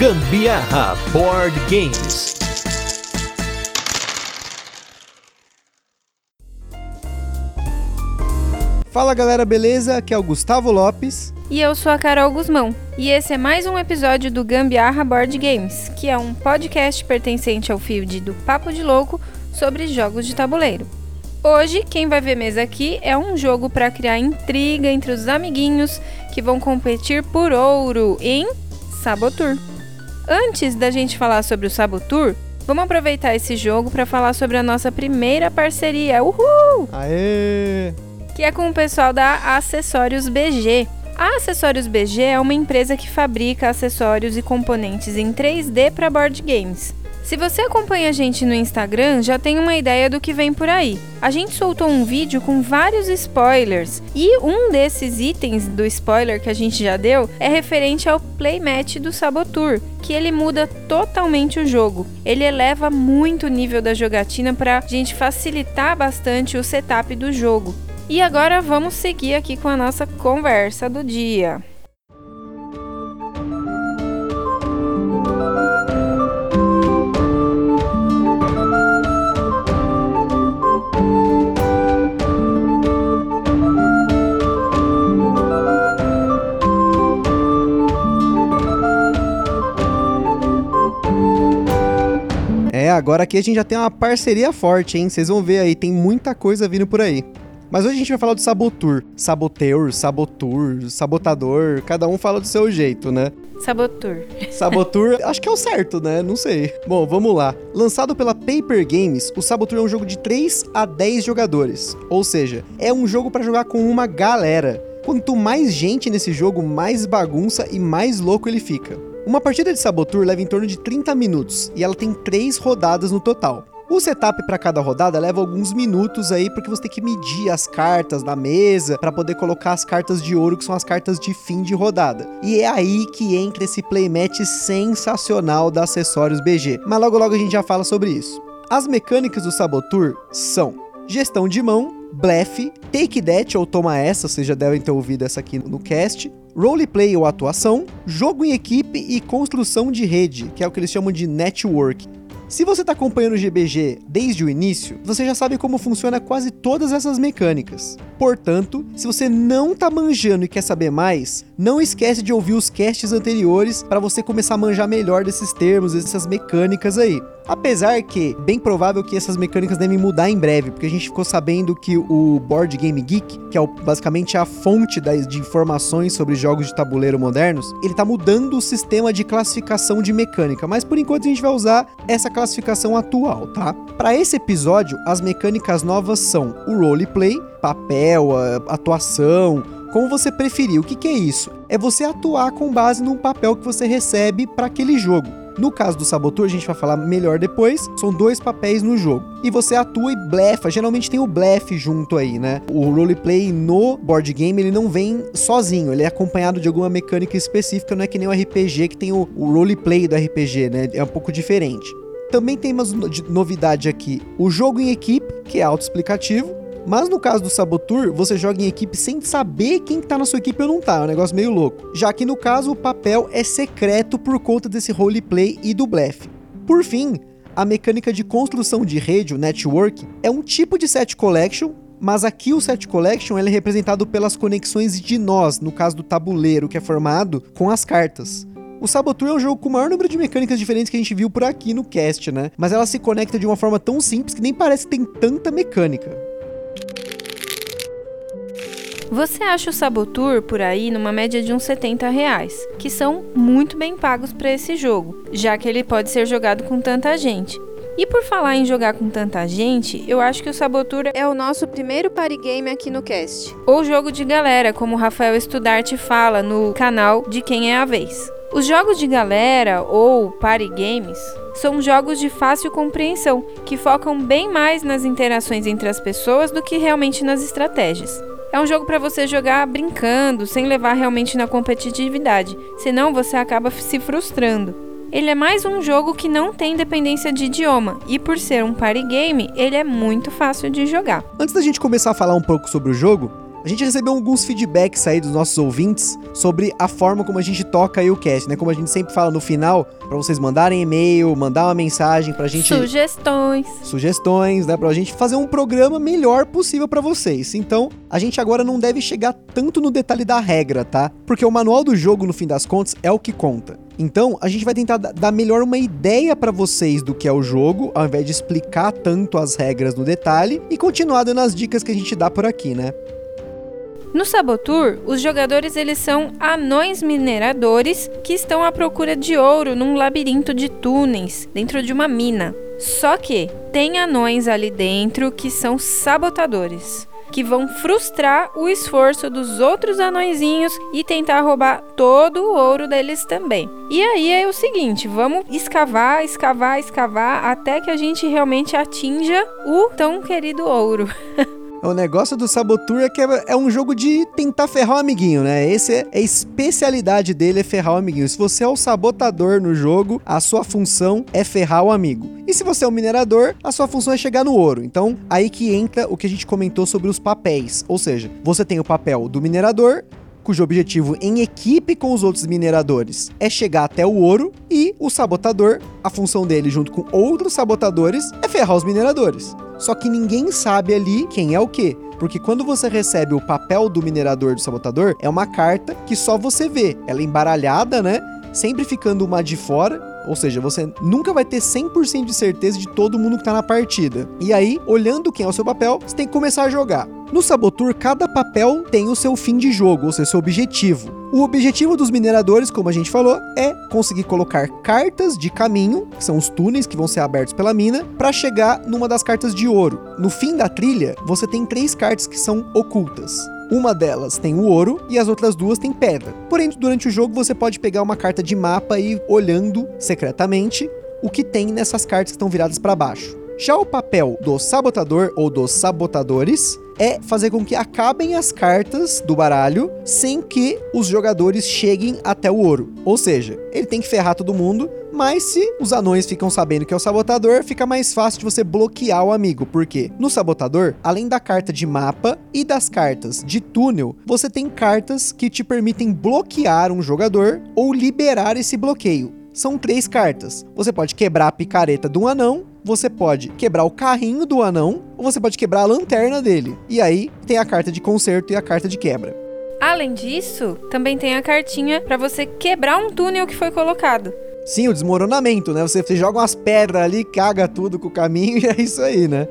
Gambiarra Board Games. Fala galera, beleza? Aqui é o Gustavo Lopes. E eu sou a Carol Guzmão. E esse é mais um episódio do Gambiarra Board Games, que é um podcast pertencente ao feed do Papo de Louco sobre jogos de tabuleiro. Hoje, quem vai ver mesa aqui é um jogo para criar intriga entre os amiguinhos que vão competir por ouro em Sabotur. Antes da gente falar sobre o Sabotur, vamos aproveitar esse jogo para falar sobre a nossa primeira parceria. Uhul! Aê! Que é com o pessoal da Acessórios BG. A Acessórios BG é uma empresa que fabrica acessórios e componentes em 3D para board games. Se você acompanha a gente no Instagram, já tem uma ideia do que vem por aí. A gente soltou um vídeo com vários spoilers e um desses itens do spoiler que a gente já deu é referente ao playmat do Sabotur, que ele muda totalmente o jogo. Ele eleva muito o nível da jogatina para a gente facilitar bastante o setup do jogo. E agora vamos seguir aqui com a nossa conversa do dia. Agora aqui a gente já tem uma parceria forte, hein? Vocês vão ver aí, tem muita coisa vindo por aí. Mas hoje a gente vai falar do Sabotur. Saboteur, Sabotur, Sabotador, cada um fala do seu jeito, né? Sabotur. Sabotur, acho que é o certo, né? Não sei. Bom, vamos lá. Lançado pela Paper Games, o Sabotur é um jogo de 3 a 10 jogadores. Ou seja, é um jogo para jogar com uma galera. Quanto mais gente nesse jogo, mais bagunça e mais louco ele fica. Uma partida de Sabotur leva em torno de 30 minutos e ela tem 3 rodadas no total. O setup para cada rodada leva alguns minutos aí, porque você tem que medir as cartas na mesa para poder colocar as cartas de ouro, que são as cartas de fim de rodada. E é aí que entra esse playmat sensacional da Acessórios BG. Mas logo logo a gente já fala sobre isso. As mecânicas do Sabotur são gestão de mão, blefe, take that ou toma essa, vocês já devem ter ouvido essa aqui no cast, roleplay ou atuação, jogo em equipe e construção de rede, que é o que eles chamam de network. Se você está acompanhando o GBG desde o início, você já sabe como funciona quase todas essas mecânicas. Portanto, se você não tá manjando e quer saber mais, não esquece de ouvir os casts anteriores para você começar a manjar melhor desses termos, dessas mecânicas aí. Apesar que, bem provável que essas mecânicas devem mudar em breve, porque a gente ficou sabendo que o Board Game Geek, que é o, basicamente a fonte das, de informações sobre jogos de tabuleiro modernos, ele tá mudando o sistema de classificação de mecânica, mas por enquanto a gente vai usar essa classificação atual, tá? Para esse episódio, as mecânicas novas são o roleplay, papel, atuação, como você preferir. O que, que é isso? É você atuar com base num papel que você recebe para aquele jogo. No caso do Sabotur, a gente vai falar melhor depois, são dois papéis no jogo. E você atua e blefa, geralmente tem o blefe junto aí, né? O roleplay no board game, ele não vem sozinho, ele é acompanhado de alguma mecânica específica, não é que nem o RPG que tem o, o roleplay do RPG, né? É um pouco diferente. Também tem uma novidade aqui, o jogo em equipe, que é autoexplicativo, mas no caso do Sabotur, você joga em equipe sem saber quem tá na sua equipe ou não tá, é um negócio meio louco. Já que no caso o papel é secreto por conta desse roleplay e do blefe. Por fim, a mecânica de construção de rede, o network, é um tipo de set collection, mas aqui o set collection é representado pelas conexões de nós, no caso do tabuleiro, que é formado com as cartas. O Sabotur é um jogo com o maior número de mecânicas diferentes que a gente viu por aqui no cast, né? Mas ela se conecta de uma forma tão simples que nem parece que tem tanta mecânica. Você acha o Sabotur por aí numa média de uns 70 reais, que são muito bem pagos para esse jogo, já que ele pode ser jogado com tanta gente. E por falar em jogar com tanta gente, eu acho que o Sabotur é o nosso primeiro party game aqui no cast. Ou jogo de galera, como o Rafael Estudarte fala no canal de Quem é a Vez. Os jogos de galera ou party games são jogos de fácil compreensão, que focam bem mais nas interações entre as pessoas do que realmente nas estratégias. É um jogo para você jogar brincando, sem levar realmente na competitividade, senão você acaba se frustrando. Ele é mais um jogo que não tem dependência de idioma, e por ser um party game, ele é muito fácil de jogar. Antes da gente começar a falar um pouco sobre o jogo, A gente recebeu alguns feedbacks aí dos nossos ouvintes sobre a forma como a gente toca aí o cast, né? Como a gente sempre fala no final, para vocês mandarem e-mail, mandar uma mensagem pra gente Sugestões. sugestões, né, pra gente fazer um programa melhor possível pra vocês. Então, a gente agora não deve chegar tanto no detalhe da regra, tá? Porque o manual do jogo, no fim das contas, é o que conta. Então, a gente vai tentar da- dar melhor uma ideia pra vocês do que é o jogo, ao invés de explicar tanto as regras no detalhe e continuar dando as dicas que a gente dá por aqui, né? No Sabotur, os jogadores eles são anões mineradores que estão à procura de ouro num labirinto de túneis dentro de uma mina. Só que tem anões ali dentro que são sabotadores, que vão frustrar o esforço dos outros anõezinhos e tentar roubar todo o ouro deles também. E aí é o seguinte, vamos escavar, escavar, escavar até que a gente realmente atinja o tão querido ouro. O negócio do Sabotur é que é, é um jogo de tentar ferrar o amiguinho, né? Esse é, é a especialidade dele, é ferrar o amiguinho. Se você é o sabotador no jogo, a sua função é ferrar o amigo. E se você é o minerador, a sua função é chegar no ouro. Então, aí que entra o que a gente comentou sobre os papéis. Ou seja, você tem o papel do minerador, cujo objetivo em equipe com os outros mineradores é chegar até o ouro, e o sabotador, a função dele junto com outros sabotadores é ferrar os mineradores. Só que ninguém sabe ali quem é o quê. Porque quando você recebe o papel do minerador do sabotador, é uma carta que só você vê. Ela é embaralhada, né? Sempre ficando uma de fora. Ou seja, você nunca vai ter 100% de certeza de todo mundo que tá na partida. E aí, olhando quem é o seu papel, você tem que começar a jogar. No Sabotur, cada papel tem o seu fim de jogo, ou seja, seu objetivo. O objetivo dos mineradores, como a gente falou, é conseguir colocar cartas de caminho, que são os túneis que vão ser abertos pela mina, para chegar numa das cartas de ouro. No fim da trilha, você tem três cartas que são ocultas. Uma delas tem o ouro e as outras duas têm pedra. Porém, durante o jogo você pode pegar uma carta de mapa e ir olhando secretamente o que tem nessas cartas que estão viradas para baixo. Já o papel do sabotador ou dos sabotadores é fazer com que acabem as cartas do baralho sem que os jogadores cheguem até o ouro. Ou seja, ele tem que ferrar todo mundo, mas se os anões ficam sabendo que é o sabotador, fica mais fácil de você bloquear o amigo. Por quê? No sabotador, além da carta de mapa e das cartas de túnel, você tem cartas que te permitem bloquear um jogador ou liberar esse bloqueio. São três cartas. Você pode quebrar a picareta um anão, você pode quebrar o carrinho do anão, ou você pode quebrar a lanterna dele. E aí tem a carta de conserto e a carta de quebra. Além disso, também tem a cartinha para você quebrar um túnel que foi colocado. Sim, o desmoronamento, né? Você, você joga umas pedras ali, caga tudo com o caminho e é isso aí, né?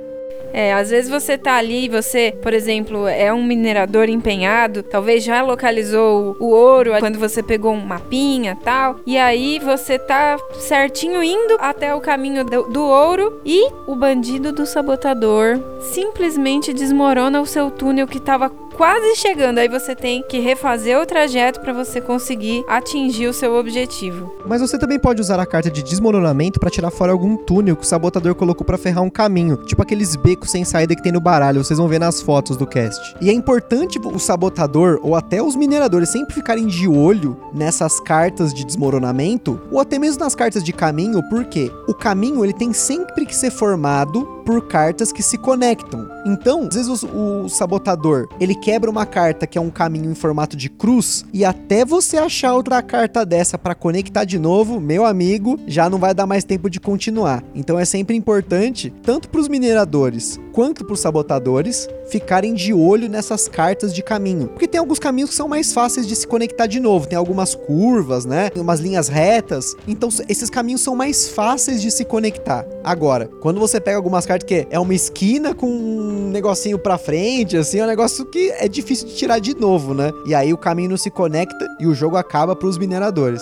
É, às vezes você tá ali, você, por exemplo, é um minerador empenhado, talvez já localizou o, ouro quando você pegou um mapinha tal, e aí você tá certinho indo até o caminho do, do ouro e o bandido do sabotador simplesmente desmorona o seu túnel que tava quase chegando. Aí você tem que refazer o trajeto para você conseguir atingir o seu objetivo. Mas você também pode usar a carta de desmoronamento para tirar fora algum túnel que o sabotador colocou para ferrar um caminho, tipo aqueles becos sem saída que tem no baralho, vocês vão ver nas fotos do cast. E é importante o sabotador ou até os mineradores sempre ficarem de olho nessas cartas de desmoronamento ou até mesmo nas cartas de caminho, porque o caminho ele tem sempre que ser formado por cartas que se conectam. Então, às vezes o, o sabotador, ele quebra uma carta que é um caminho em formato de cruz e até você achar outra carta dessa para conectar de novo, meu amigo, já não vai dar mais tempo de continuar. Então é sempre importante, tanto para os mineradores quanto para os sabotadores, ficarem de olho nessas cartas de caminho. Porque tem alguns caminhos que são mais fáceis de se conectar de novo, tem algumas curvas, né? Tem umas linhas retas. Então esses caminhos são mais fáceis de se conectar. Agora, quando você pega algumas cartas que é uma esquina com um negocinho para frente, assim, é um negócio que é difícil de tirar de novo, né? E aí o caminho não se conecta e o jogo acaba para os mineradores.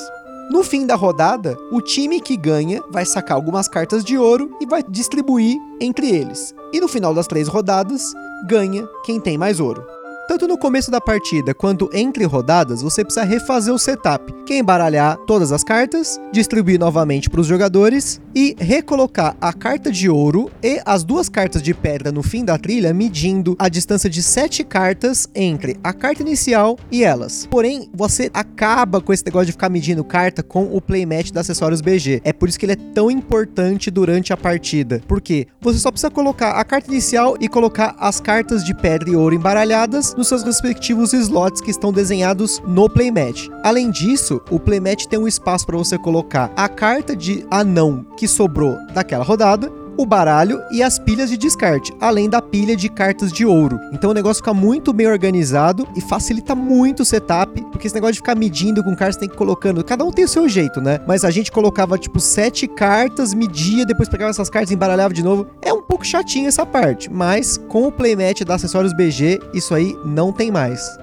No fim da rodada, o time que ganha vai sacar algumas cartas de ouro e vai distribuir entre eles. E no final das três rodadas, ganha quem tem mais ouro. Tanto no começo da partida quanto entre rodadas, você precisa refazer o setup, que é embaralhar todas as cartas, distribuir novamente para os jogadores e recolocar a carta de ouro e as duas cartas de pedra no fim da trilha, medindo a distância de sete cartas entre a carta inicial e elas. Porém, você acaba com esse negócio de ficar medindo carta com o playmatch da Acessórios BG. É por isso que ele é tão importante durante a partida. Porque você só precisa colocar a carta inicial e colocar as cartas de pedra e ouro embaralhadas nos seus respectivos slots que estão desenhados no playmat. Além disso, o playmat tem um espaço para você colocar a carta de anão que sobrou daquela rodada o baralho e as pilhas de descarte, além da pilha de cartas de ouro. Então o negócio fica muito bem organizado e facilita muito o setup, porque esse negócio de ficar medindo com cartas tem que ir colocando, cada um tem o seu jeito, né? Mas a gente colocava tipo sete cartas, media, depois pegava essas cartas e embaralhava de novo. É um pouco chatinho essa parte, mas com o playmat da Acessórios BG, isso aí não tem mais.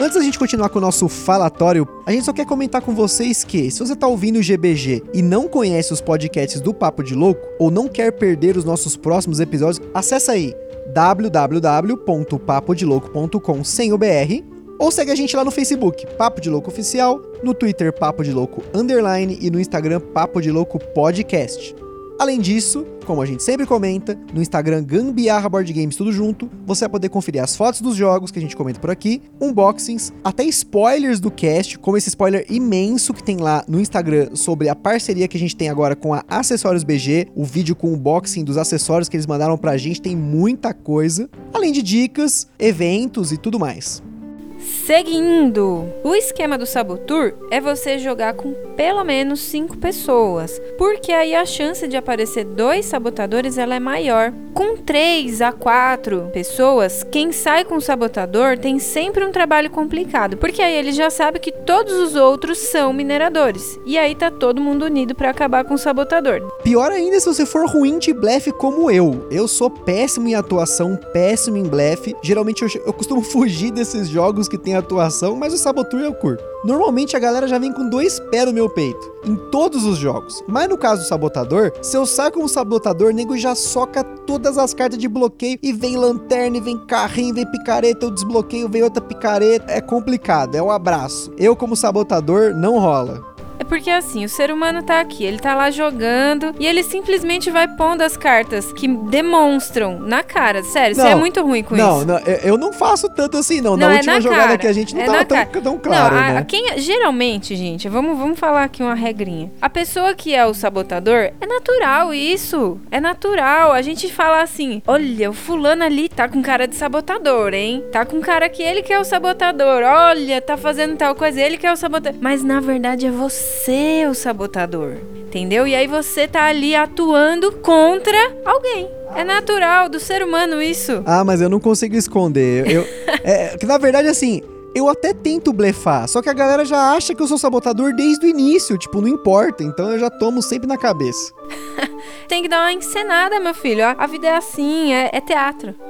Antes da gente continuar com o nosso falatório, a gente só quer comentar com vocês que, se você tá ouvindo o GBG e não conhece os podcasts do Papo de Louco, ou não quer perder os nossos próximos episódios, acessa aí www.papodelouco.com sem o BR ou segue a gente lá no Facebook, Papo de Louco Oficial, no Twitter Papo de Louco Underline e no Instagram Papo de Louco Podcast. Além disso, como a gente sempre comenta, no Instagram Gambiarra Board Games tudo junto, você vai poder conferir as fotos dos jogos que a gente comenta por aqui, unboxings, até spoilers do cast, como esse spoiler imenso que tem lá no Instagram sobre a parceria que a gente tem agora com a Acessórios BG, o vídeo com unboxing dos acessórios que eles mandaram pra gente, tem muita coisa, além de dicas, eventos e tudo mais. Seguindo, o esquema do Sabotur é você jogar com pelo menos 5 pessoas, porque aí a chance de aparecer dois sabotadores ela é maior. Com 3 a 4 pessoas, quem sai com o sabotador tem sempre um trabalho complicado, porque aí ele já sabe que todos os outros são mineradores. E aí tá todo mundo unido para acabar com o sabotador. Pior ainda se você for ruim de blefe como eu. Eu sou péssimo em atuação, péssimo em blefe. Geralmente eu, eu costumo fugir desses jogos que tem atuação, mas o Sabotur eu curto. Normalmente a galera já vem com dois pés no meu peito, em todos os jogos. Mas no caso do Sabotador, se eu saio como Sabotador, nego já soca todas as cartas de bloqueio e vem lanterna, vem carrinho, vem picareta, eu desbloqueio, vem outra picareta. É complicado, é um abraço. Eu como Sabotador, não rola. Porque assim, o ser humano tá aqui, ele tá lá jogando e ele simplesmente vai pondo as cartas que demonstram na cara. Sério, você é muito ruim com não, isso. Não, eu não faço tanto assim, não. Não, na é última na jogada cara. que a gente não É tava tão, tão claro, não, a- né? quem, geralmente, gente, vamos, vamos falar aqui uma regrinha. A pessoa que é o sabotador, é natural isso. É natural. A gente fala assim: olha, o fulano ali tá com cara de sabotador, hein? Tá com cara que ele que é o sabotador. Olha, tá fazendo tal coisa, ele que é o sabotador. Mas na verdade é você o sabotador. Entendeu? E aí você tá ali atuando contra alguém. É natural do ser humano isso. Ah, mas eu não consigo esconder. Eu, é, que na verdade, assim, eu até tento blefar, só que a galera já acha que eu sou sabotador desde o início, tipo, não importa, então eu já tomo sempre na cabeça. Tem que dar uma encenada, meu filho. A a vida é assim, é, é teatro.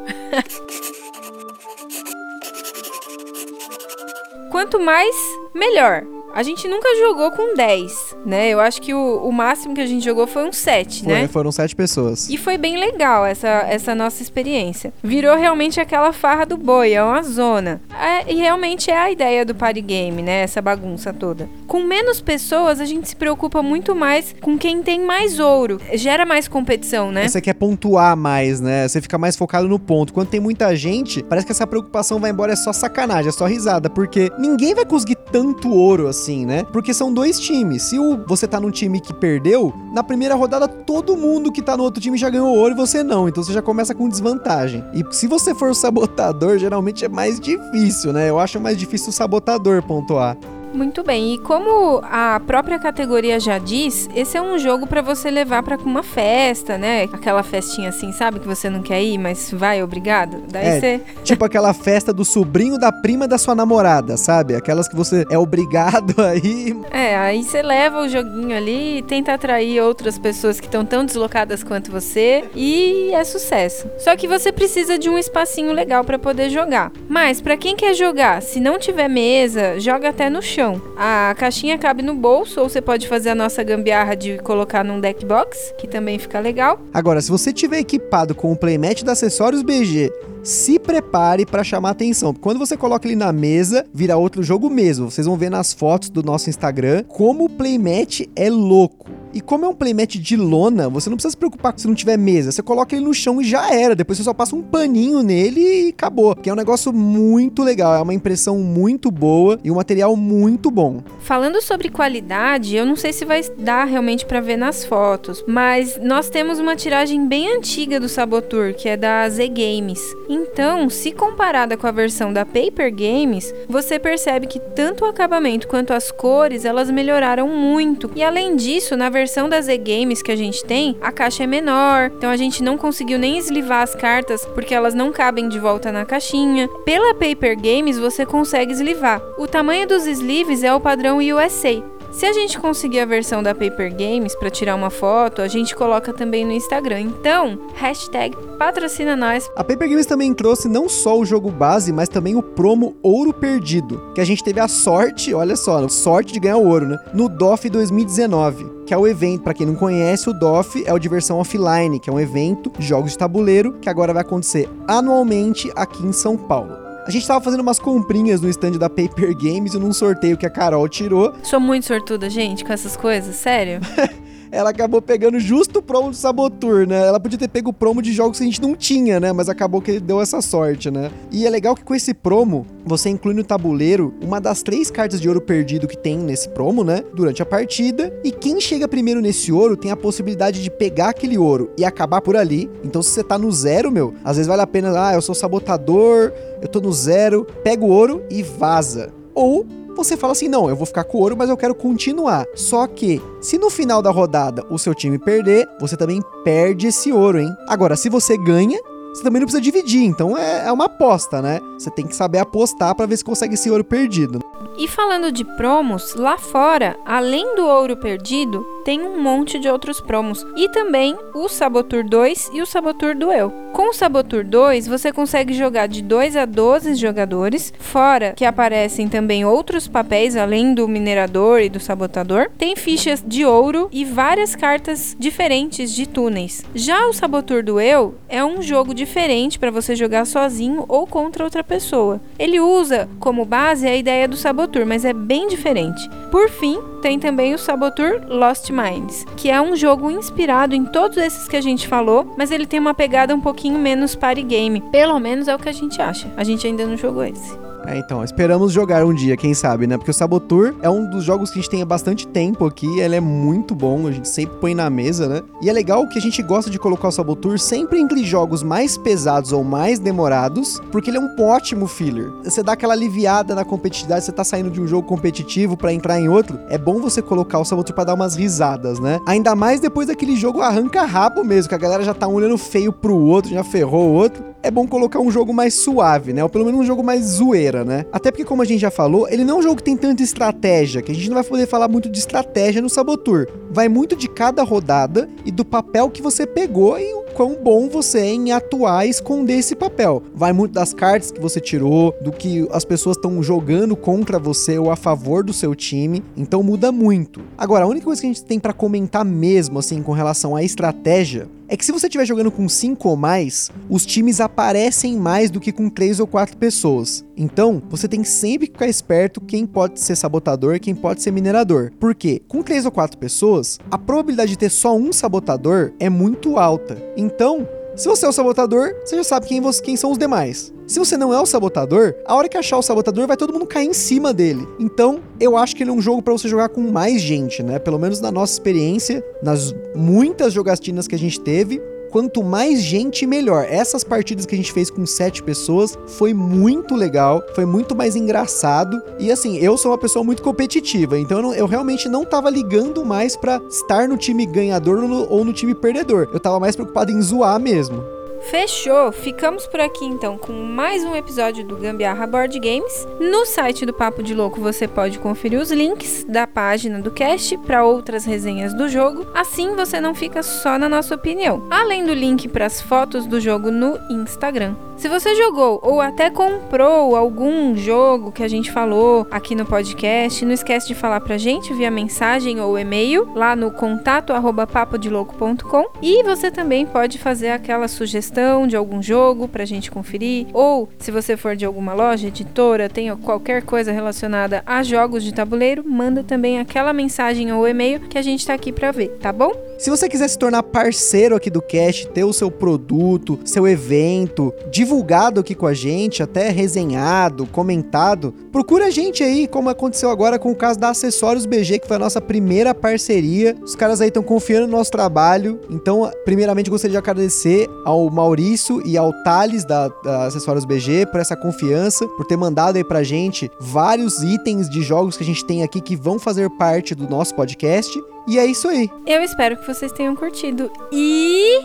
Quanto mais, melhor. A gente nunca jogou com 10, né? Eu acho que o, o máximo que a gente jogou foi um 7, Foi, né? Foram sete pessoas. E foi bem legal essa, essa nossa experiência. Virou realmente aquela farra do boi, é uma zona. É, e realmente é a ideia do party game, né? Essa bagunça toda. Com menos pessoas, a gente se preocupa muito mais com quem tem mais ouro. Gera mais competição, né? Você quer pontuar mais, né? Você fica mais focado no ponto. Quando tem muita gente, parece que essa preocupação vai embora, é só sacanagem, é só risada, porque ninguém vai conseguir tanto ouro assim, né? Porque são dois times. Se o, você tá num time que perdeu, na primeira rodada todo mundo que tá no outro time já ganhou ouro e você não. Então você já começa com desvantagem. E se você for o sabotador, geralmente é mais difícil, né? Eu acho mais difícil o sabotador pontuar. Muito bem, e como a própria categoria já diz, esse é um jogo pra você levar pra uma festa, né? Aquela festinha assim, sabe? Que você não quer ir, mas vai, obrigado. Daí É. você. Tipo aquela festa do sobrinho da prima da sua namorada, sabe? Aquelas que você é obrigado aí. É, aí você leva o joguinho ali e tenta atrair outras pessoas que estão tão deslocadas quanto você e é sucesso. Só que você precisa de um espacinho legal pra poder jogar. Mas pra quem quer jogar, se não tiver mesa, joga até no chão. A caixinha cabe no bolso ou você pode fazer a nossa gambiarra de colocar num deck box, que também fica legal. Agora, se você tiver equipado com o playmat da Acessórios BG, se prepare pra chamar atenção. Quando você coloca ele na mesa, vira outro jogo mesmo. Vocês vão ver nas fotos do nosso Instagram como o playmat é louco. E como é um playmat de lona, você não precisa se preocupar se não tiver mesa. Você coloca ele no chão e já era. Depois você só passa um paninho nele e acabou. Que é um negócio muito legal. É uma impressão muito boa e um material muito bom. Falando sobre qualidade, eu não sei se vai dar realmente para ver nas fotos, mas nós temos uma tiragem bem antiga do Sabotur, que é da Z Games. Então, se comparada com a versão da Paper Games, você percebe que tanto o acabamento quanto as cores, elas melhoraram muito. E além disso, na versão da Z Games que a gente tem, a caixa é menor, então a gente não conseguiu nem eslivar as cartas porque elas não cabem de volta na caixinha. Pela Paper Games você consegue eslivar. O tamanho dos sleeves é o padrão USA. Se a gente conseguir a versão da Paper Games para tirar uma foto, a gente coloca também no Instagram. Então, hashtag patrocina nós. A Paper Games também trouxe não só o jogo base, mas também o promo Ouro Perdido, que a gente teve a sorte, olha só, sorte de ganhar o ouro, né? No DOF 2019 que é o evento, para quem não conhece, o DOF é o Diversão Offline, que é um evento de jogos de tabuleiro que agora vai acontecer anualmente aqui em São Paulo. A gente tava fazendo umas comprinhas no stand da Paper Games e num sorteio que a Carol tirou. Sou muito sortuda, gente, com essas coisas, sério. ela acabou pegando justo o promo do Sabotur, né? Ela podia ter pego o promo de jogos que a gente não tinha, né? Mas acabou que deu essa sorte, né? E é legal que com esse promo, você inclui no tabuleiro uma das três cartas de ouro perdido que tem nesse promo, né? Durante a partida. E quem chega primeiro nesse ouro tem a possibilidade de pegar aquele ouro e acabar por ali. Então, se você tá no zero, meu, às vezes vale a pena, ah, eu sou sabotador, eu tô no zero, pega o ouro e vaza. Ou você fala assim: não, eu vou ficar com ouro, mas eu quero continuar. Só que, se no final da rodada o seu time perder, você também perde esse ouro, hein? Agora, se você ganha, você também não precisa dividir, então é, é uma aposta, né? Você tem que saber apostar para ver se consegue esse ouro perdido. E falando de promos, lá fora, além do ouro perdido, tem um monte de outros promos. E também o Sabotur 2 e o Sabotur Duel. Com o Sabotur 2, você consegue jogar de 2 a 12 jogadores, fora que aparecem também outros papéis além do minerador e do sabotador. Tem fichas de ouro e várias cartas diferentes de túneis. Já o Sabotur Duel é um jogo diferente para você jogar sozinho ou contra outra pessoa. Ele usa como base a ideia do Sabotur, mas é bem diferente. Por fim, tem também o Sabotur Lost Minds, que é um jogo inspirado em todos esses que a gente falou, mas ele tem uma pegada um pouquinho menos party game. Pelo menos é o que a gente acha. A gente ainda não jogou esse. É, então, esperamos jogar um dia, quem sabe, né? Porque o Sabotur é um dos jogos que a gente tem há bastante tempo aqui, ele é muito bom, a gente sempre põe na mesa, né? E é legal que a gente gosta de colocar o Sabotur sempre entre jogos mais pesados ou mais demorados, porque ele é um ótimo filler. Você dá aquela aliviada na competitividade, você tá saindo de um jogo competitivo para entrar em outro, é bom você colocar o Sabotur para dar umas risadas, né? Ainda mais depois daquele jogo arranca rabo mesmo, que a galera já tá olhando feio pro outro, já ferrou o outro. É bom colocar um jogo mais suave, né? Ou pelo menos um jogo mais zoeira né? Até porque, como a gente já falou, ele não é um jogo que tem tanta estratégia, que a gente não vai poder falar muito de estratégia no Sabotur. Vai muito de cada rodada e do papel que você pegou e o quão bom você é em atuar e esconder esse papel. Vai muito das cartas que você tirou, do que as pessoas estão jogando contra você ou a favor do seu time. Então muda muito. Agora, a única coisa que a gente tem para comentar mesmo, assim, com relação à estratégia, é que se você estiver jogando com 5 ou mais, os times aparecem mais do que com 3 ou 4 pessoas. Então, você tem sempre que ficar esperto quem pode ser sabotador quem pode ser minerador. Porque com 3 ou 4 pessoas, a probabilidade de ter só um sabotador é muito alta. Então, se você é o sabotador, você já sabe quem, você, quem são os demais. Se você não é o sabotador, a hora que achar o sabotador, vai todo mundo cair em cima dele. Então, eu acho que ele é um jogo para você jogar com mais gente, né? Pelo menos na nossa experiência, nas muitas jogatinas que a gente teve, quanto mais gente, melhor. Essas partidas que a gente fez com sete pessoas foi muito legal, foi muito mais engraçado. E assim, eu sou uma pessoa muito competitiva, então eu, não, eu realmente não tava ligando mais para estar no time ganhador ou no, ou no time perdedor. Eu tava mais preocupado em zoar mesmo. Fechou! Ficamos por aqui então com mais um episódio do Gambiarra Board Games. No site do Papo de Louco você pode conferir os links da página do cast para outras resenhas do jogo, assim você não fica só na nossa opinião. Além do link para as fotos do jogo no Instagram. Se você jogou ou até comprou algum jogo que a gente falou aqui no podcast, não esquece de falar pra gente via mensagem ou e-mail lá no contato arroba papodilouco.com e você também pode fazer aquela sugestão de algum jogo pra gente conferir ou se você for de alguma loja, editora, tem qualquer coisa relacionada a jogos de tabuleiro, manda também aquela mensagem ou e-mail que a gente tá aqui pra ver, tá bom? Se você quiser se tornar parceiro aqui do Cast, ter o seu produto, seu evento divulgado aqui com a gente, até resenhado, comentado, procura a gente aí, como aconteceu agora com o caso da Acessórios BG, que foi a nossa primeira parceria. Os caras aí estão confiando no nosso trabalho. Então, primeiramente, gostaria de agradecer ao Maurício e ao Thales da, da Acessórios BG por essa confiança, por ter mandado aí pra gente vários itens de jogos que a gente tem aqui que vão fazer parte do nosso podcast. E é isso aí. Eu espero que vocês tenham curtido. E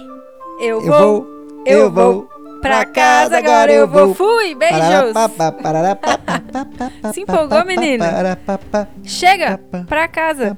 eu vou, Eu vou, eu vou pra casa agora, eu vou. Fui, beijos. Se empolgou, menino? Chega pra casa.